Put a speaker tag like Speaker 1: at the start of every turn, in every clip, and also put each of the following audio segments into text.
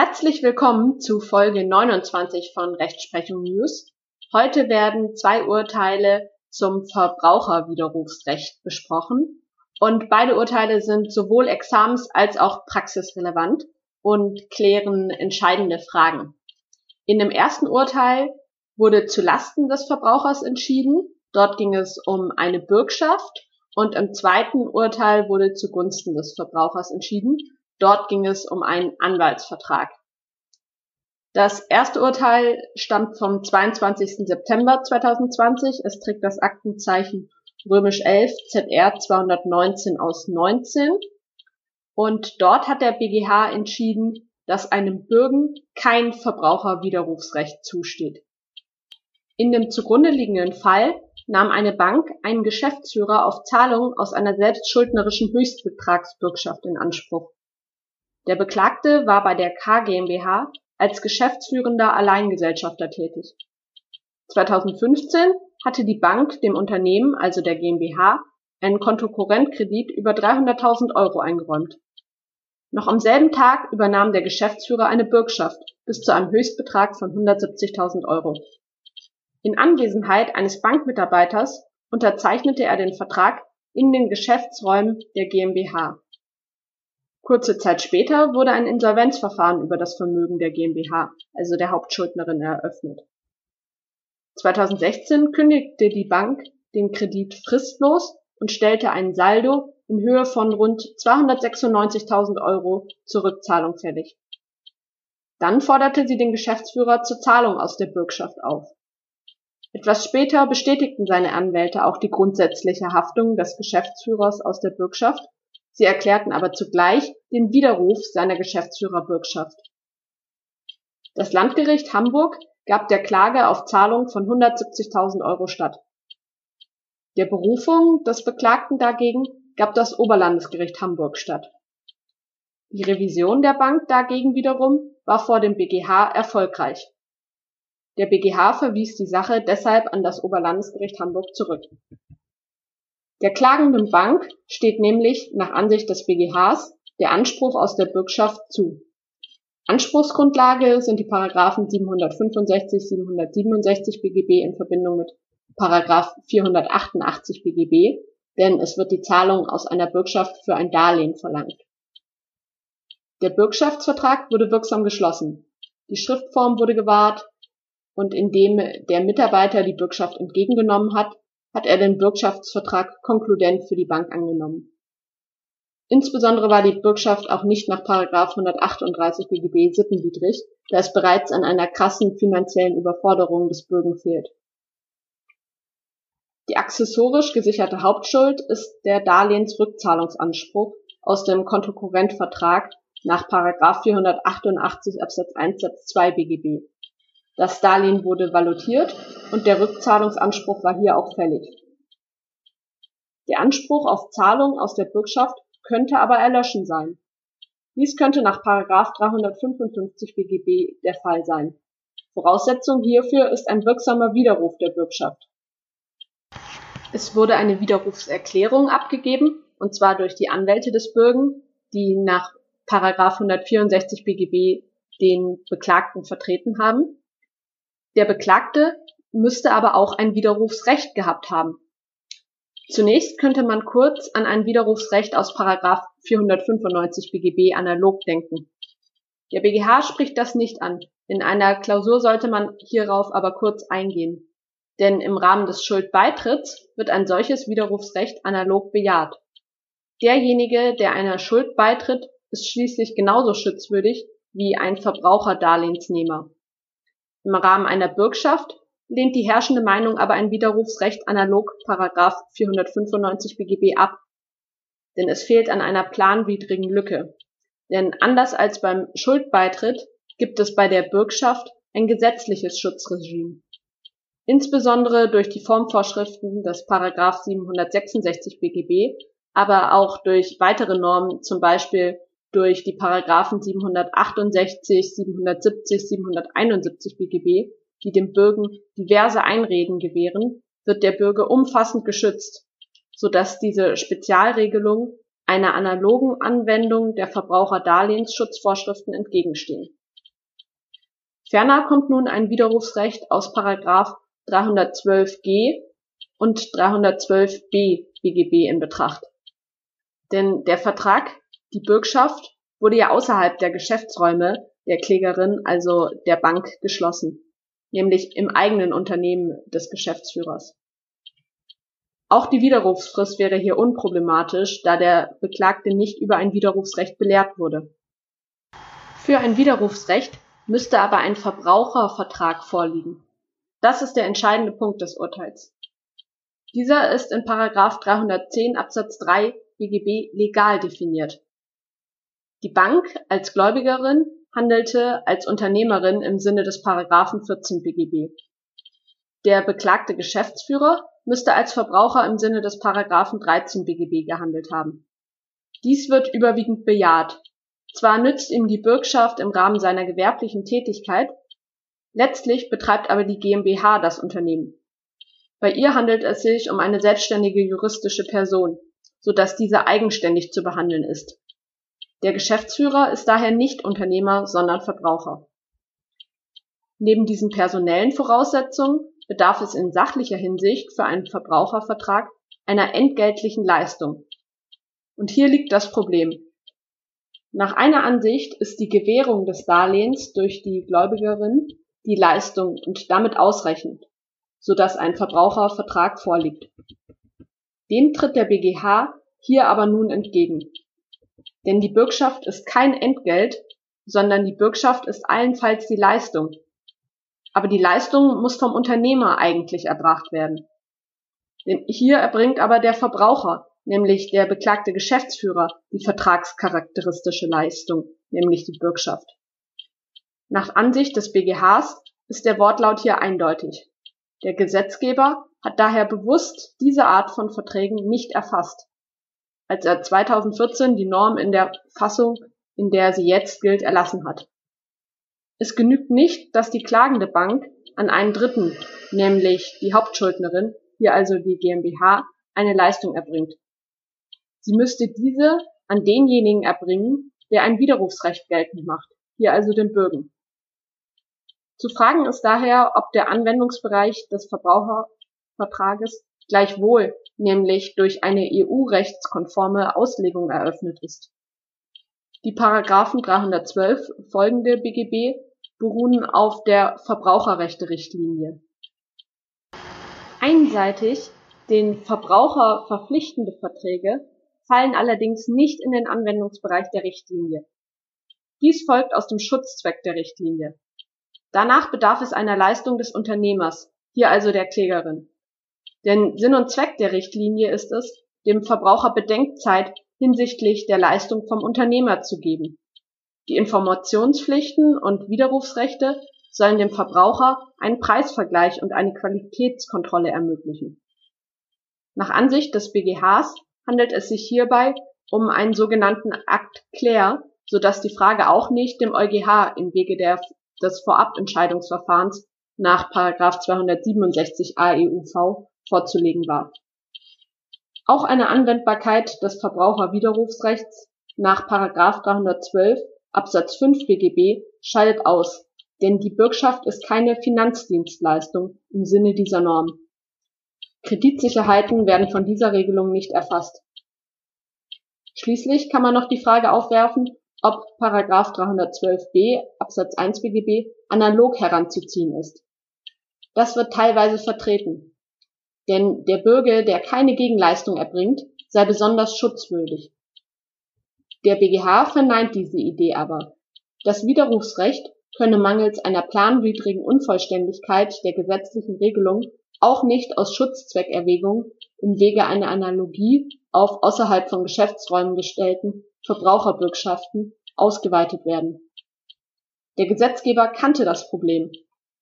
Speaker 1: Herzlich willkommen zu Folge 29 von Rechtsprechung News. Heute werden zwei Urteile zum Verbraucherwiderrufsrecht besprochen und beide Urteile sind sowohl examens- als auch praxisrelevant und klären entscheidende Fragen. In dem ersten Urteil wurde zu Lasten des Verbrauchers entschieden. Dort ging es um eine Bürgschaft und im zweiten Urteil wurde zugunsten des Verbrauchers entschieden. Dort ging es um einen Anwaltsvertrag. Das erste Urteil stammt vom 22. September 2020. Es trägt das Aktenzeichen römisch 11 ZR 219 aus 19. Und dort hat der BGH entschieden, dass einem Bürgen kein Verbraucherwiderrufsrecht zusteht. In dem zugrunde liegenden Fall nahm eine Bank einen Geschäftsführer auf Zahlung aus einer selbstschuldnerischen Höchstbetragsbürgschaft in Anspruch. Der Beklagte war bei der K GmbH als geschäftsführender Alleingesellschafter tätig. 2015 hatte die Bank dem Unternehmen, also der GmbH, einen Kontokorrentkredit über 300.000 Euro eingeräumt. Noch am selben Tag übernahm der Geschäftsführer eine Bürgschaft bis zu einem Höchstbetrag von 170.000 Euro. In Anwesenheit eines Bankmitarbeiters unterzeichnete er den Vertrag in den Geschäftsräumen der GmbH. Kurze Zeit später wurde ein Insolvenzverfahren über das Vermögen der GmbH, also der Hauptschuldnerin, eröffnet. 2016 kündigte die Bank den Kredit fristlos und stellte ein Saldo in Höhe von rund 296.000 Euro zur Rückzahlung fällig. Dann forderte sie den Geschäftsführer zur Zahlung aus der Bürgschaft auf. Etwas später bestätigten seine Anwälte auch die grundsätzliche Haftung des Geschäftsführers aus der Bürgschaft, sie erklärten aber zugleich den Widerruf seiner Geschäftsführerbürgschaft. Das Landgericht Hamburg gab der Klage auf Zahlung von 170.000 Euro statt. Der Berufung des Beklagten dagegen gab das Oberlandesgericht Hamburg statt. Die Revision der Bank dagegen wiederum war vor dem BGH erfolgreich der BGH verwies die Sache deshalb an das Oberlandesgericht Hamburg zurück. Der klagenden Bank steht nämlich nach Ansicht des BGHs der Anspruch aus der Bürgschaft zu. Anspruchsgrundlage sind die Paragraphen 765, 767 BGB in Verbindung mit Paragraph 488 BGB, denn es wird die Zahlung aus einer Bürgschaft für ein Darlehen verlangt. Der Bürgschaftsvertrag wurde wirksam geschlossen. Die Schriftform wurde gewahrt, und indem der Mitarbeiter die Bürgschaft entgegengenommen hat, hat er den Bürgschaftsvertrag konkludent für die Bank angenommen. Insbesondere war die Bürgschaft auch nicht nach 138 BGB sittenwidrig, da es bereits an einer krassen finanziellen Überforderung des Bürgen fehlt. Die accessorisch gesicherte Hauptschuld ist der Darlehensrückzahlungsanspruch aus dem Kontokorrentvertrag nach 488 Absatz 1 Satz 2 BGB. Das Darlehen wurde valutiert und der Rückzahlungsanspruch war hier auch fällig. Der Anspruch auf Zahlung aus der Bürgschaft könnte aber erloschen sein. Dies könnte nach 355 BGB der Fall sein. Voraussetzung hierfür ist ein wirksamer Widerruf der Bürgschaft. Es wurde eine Widerrufserklärung abgegeben, und zwar durch die Anwälte des Bürgen, die nach 164 BGB den Beklagten vertreten haben. Der Beklagte müsste aber auch ein Widerrufsrecht gehabt haben. Zunächst könnte man kurz an ein Widerrufsrecht aus Paragraph 495 BGB analog denken. Der BGH spricht das nicht an. In einer Klausur sollte man hierauf aber kurz eingehen. Denn im Rahmen des Schuldbeitritts wird ein solches Widerrufsrecht analog bejaht. Derjenige, der einer Schuld beitritt, ist schließlich genauso schutzwürdig wie ein Verbraucherdarlehensnehmer. Im Rahmen einer Bürgschaft lehnt die herrschende Meinung aber ein Widerrufsrecht analog § 495 BGB ab, denn es fehlt an einer planwidrigen Lücke. Denn anders als beim Schuldbeitritt gibt es bei der Bürgschaft ein gesetzliches Schutzregime. Insbesondere durch die Formvorschriften des § 766 BGB, aber auch durch weitere Normen, zum Beispiel durch die Paragraphen 768, 770, 771 BGB, die dem Bürgen diverse Einreden gewähren, wird der Bürger umfassend geschützt, so dass diese Spezialregelung einer analogen Anwendung der Verbraucherdarlehensschutzvorschriften entgegenstehen Ferner kommt nun ein Widerrufsrecht aus § 312g und 312b BGB in Betracht. Denn der Vertrag, die Bürgschaft, wurde ja außerhalb der Geschäftsräume der Klägerin, also der Bank, geschlossen, nämlich im eigenen Unternehmen des Geschäftsführers. Auch die Widerrufsfrist wäre hier unproblematisch, da der Beklagte nicht über ein Widerrufsrecht belehrt wurde. Für ein Widerrufsrecht müsste aber ein Verbrauchervertrag vorliegen. Das ist der entscheidende Punkt des Urteils. Dieser ist in § 310 Absatz 3 BGB legal definiert. Die Bank als Gläubigerin handelte als Unternehmerin im Sinne des Paragraphen 14 BGB. Der beklagte Geschäftsführer müsste als Verbraucher im Sinne des Paragraphen 13 BGB gehandelt haben. Dies wird überwiegend bejaht. Zwar nützt ihm die Bürgschaft im Rahmen seiner gewerblichen Tätigkeit, letztlich betreibt aber die GmbH das Unternehmen. Bei ihr handelt es sich um eine selbstständige juristische Person, so dass diese eigenständig zu behandeln ist. Der Geschäftsführer ist daher nicht Unternehmer, sondern Verbraucher. Neben diesen personellen Voraussetzungen bedarf es in sachlicher Hinsicht für einen Verbrauchervertrag einer entgeltlichen Leistung. Und hier liegt das Problem. Nach einer Ansicht ist die Gewährung des Darlehens durch die Gläubigerin die Leistung und damit ausreichend, so dass ein Verbrauchervertrag vorliegt. Dem tritt der BGH hier aber nun entgegen. Denn die Bürgschaft ist kein Entgelt, sondern die Bürgschaft ist allenfalls die Leistung, aber die Leistung muss vom Unternehmer eigentlich erbracht werden. Denn hier erbringt aber der Verbraucher, nämlich der beklagte Geschäftsführer, die vertragscharakteristische Leistung, nämlich die Bürgschaft. Nach Ansicht des BGHs ist der Wortlaut hier eindeutig. Der Gesetzgeber hat daher bewusst diese Art von Verträgen nicht erfasst, als er 2014 die Norm in der Fassung, in der sie jetzt gilt, erlassen hat. Es genügt nicht, dass die klagende Bank an einen Dritten, nämlich die Hauptschuldnerin, hier also die GmbH, eine Leistung erbringt. Sie müsste diese an denjenigen erbringen, der ein Widerrufsrecht geltend macht, hier also den Bürgen. Zu fragen ist daher, ob der Anwendungsbereich des Verbrauchervertrages gleichwohl, nämlich durch eine EU-rechtskonforme Auslegung eröffnet ist. Die Paragraphen 312 folgende BGB beruhen auf der Verbraucherrechte-Richtlinie. Einseitig den Verbraucher verpflichtende Verträge fallen allerdings nicht in den Anwendungsbereich der Richtlinie. Dies folgt aus dem Schutzzweck der Richtlinie. Danach bedarf es einer Leistung des Unternehmers, hier also der Klägerin. Denn Sinn und Zweck der Richtlinie ist es, dem Verbraucher Bedenkzeit hinsichtlich der Leistung vom Unternehmer zu geben. Die Informationspflichten und Widerrufsrechte sollen dem Verbraucher einen Preisvergleich und eine Qualitätskontrolle ermöglichen. Nach Ansicht des BGHs handelt es sich hierbei um einen sogenannten Akt Claire, so dass die Frage auch nicht dem EuGH im Wege der, des Vorabentscheidungsverfahrens nach 267 AEUV vorzulegen war. Auch eine Anwendbarkeit des Verbraucherwiderrufsrechts nach 312 Absatz 5 BGB scheidet aus, denn die Bürgschaft ist keine Finanzdienstleistung im Sinne dieser Norm. Kreditsicherheiten werden von dieser Regelung nicht erfasst. Schließlich kann man noch die Frage aufwerfen, ob 312b Absatz 1 BGB analog heranzuziehen ist. Das wird teilweise vertreten. Denn der Bürger, der keine Gegenleistung erbringt, sei besonders schutzwürdig. Der BGH verneint diese Idee aber. Das Widerrufsrecht könne mangels einer planwidrigen Unvollständigkeit der gesetzlichen Regelung auch nicht aus Schutzzweckerwägungen im Wege einer Analogie auf außerhalb von Geschäftsräumen gestellten Verbraucherbürgschaften ausgeweitet werden. Der Gesetzgeber kannte das Problem.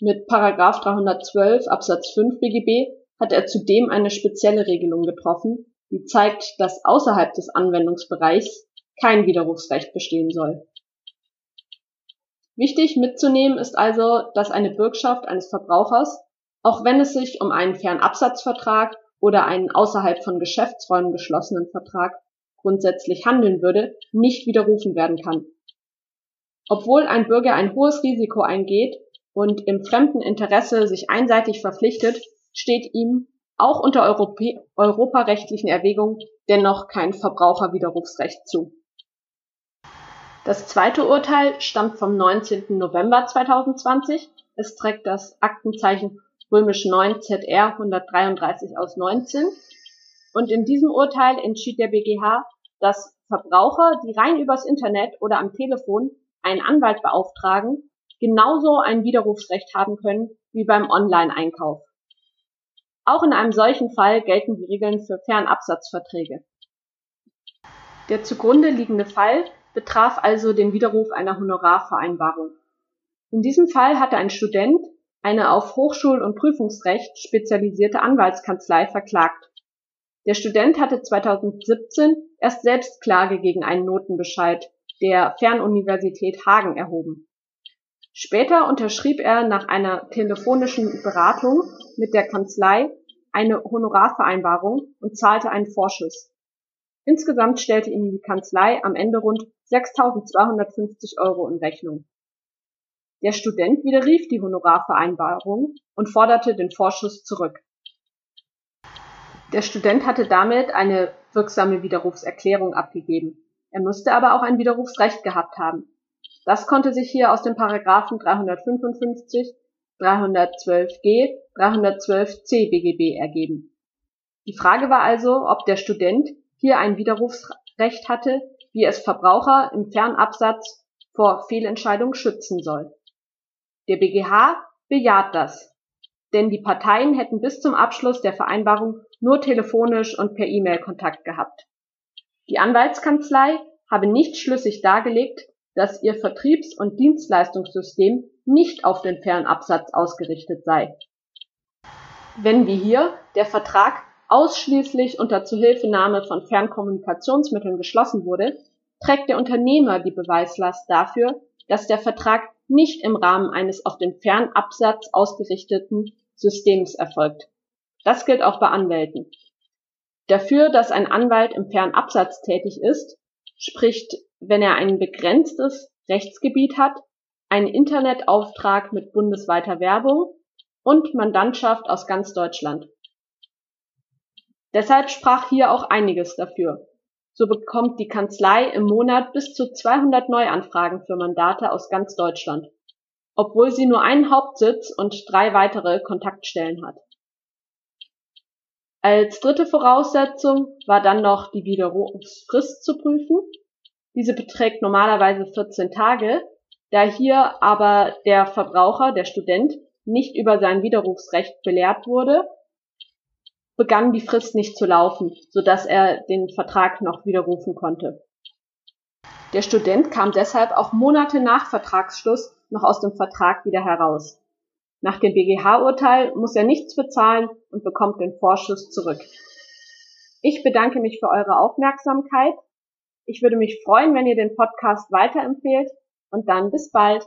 Speaker 1: Mit § 312 Absatz 5 BGB hat er zudem eine spezielle Regelung getroffen, die zeigt, dass außerhalb des Anwendungsbereichs kein Widerrufsrecht bestehen soll. Wichtig mitzunehmen ist also, dass eine Bürgschaft eines Verbrauchers, auch wenn es sich um einen Fernabsatzvertrag oder einen außerhalb von Geschäftsräumen geschlossenen Vertrag grundsätzlich handeln würde, nicht widerrufen werden kann. Obwohl ein Bürger ein hohes Risiko eingeht, und im fremden Interesse sich einseitig verpflichtet, steht ihm auch unter Europä europarechtlichen Erwägungen dennoch kein Verbraucherwiderrufsrecht zu. Das zweite Urteil stammt vom 19. November 2020. Es trägt das Aktenzeichen römisch 9 ZR 133 aus 19. Und in diesem Urteil entschied der BGH, dass Verbraucher, die rein übers Internet oder am Telefon einen Anwalt beauftragen, genauso ein Widerrufsrecht haben können wie beim Online-Einkauf. Auch in einem solchen Fall gelten die Regeln für Fernabsatzverträge. Der zugrunde liegende Fall betraf also den Widerruf einer Honorarvereinbarung. In diesem Fall hatte ein Student eine auf Hochschul- und Prüfungsrecht spezialisierte Anwaltskanzlei verklagt. Der Student hatte 2017 erst selbst Klage gegen einen Notenbescheid der Fernuniversität Hagen erhoben. Später unterschrieb er nach einer telefonischen Beratung mit der Kanzlei eine Honorarvereinbarung und zahlte einen Vorschuss. Insgesamt stellte ihm die Kanzlei am Ende rund 6.250 Euro in Rechnung. Der Student widerrief die Honorarvereinbarung und forderte den Vorschuss zurück. Der Student hatte damit eine wirksame Widerrufserklärung abgegeben. Er müsste aber auch ein Widerrufsrecht gehabt haben. Das konnte sich hier aus den Paragraphen 355, 312g, 312c BGB ergeben. Die Frage war also, ob der Student hier ein Widerrufsrecht hatte, wie es Verbraucher im Fernabsatz vor Fehlentscheidungen schützen soll. Der BGH bejaht das, denn die Parteien hätten bis zum Abschluss der Vereinbarung nur telefonisch und per E-Mail Kontakt gehabt. Die Anwaltskanzlei habe nicht schlüssig dargelegt, dass ihr Vertriebs- und Dienstleistungssystem nicht auf den Fernabsatz ausgerichtet sei. Wenn wie hier der Vertrag ausschließlich unter Zuhilfenahme von Fernkommunikationsmitteln geschlossen wurde, trägt der Unternehmer die Beweislast dafür, dass der Vertrag nicht im Rahmen eines auf den Fernabsatz ausgerichteten Systems erfolgt. Das gilt auch bei Anwälten. Dafür, dass ein Anwalt im Fernabsatz tätig ist, spricht, wenn er ein begrenztes Rechtsgebiet hat, einen Internetauftrag mit bundesweiter Werbung und Mandantschaft aus ganz Deutschland. Deshalb sprach hier auch einiges dafür. So bekommt die Kanzlei im Monat bis zu 200 Neuanfragen für Mandate aus ganz Deutschland, obwohl sie nur einen Hauptsitz und drei weitere Kontaktstellen hat. Als dritte Voraussetzung war dann noch die Widerrufsfrist zu prüfen. Diese beträgt normalerweise 14 Tage, da hier aber der Verbraucher, der Student, nicht über sein Widerrufsrecht belehrt wurde, begann die Frist nicht zu laufen, so dass er den Vertrag noch widerrufen konnte. Der Student kam deshalb auch Monate nach Vertragsschluss noch aus dem Vertrag wieder heraus. Nach dem BGH-Urteil muss er nichts bezahlen und bekommt den Vorschuss zurück. Ich bedanke mich für eure Aufmerksamkeit. Ich würde mich freuen, wenn ihr den Podcast weiterempfehlt und dann bis bald.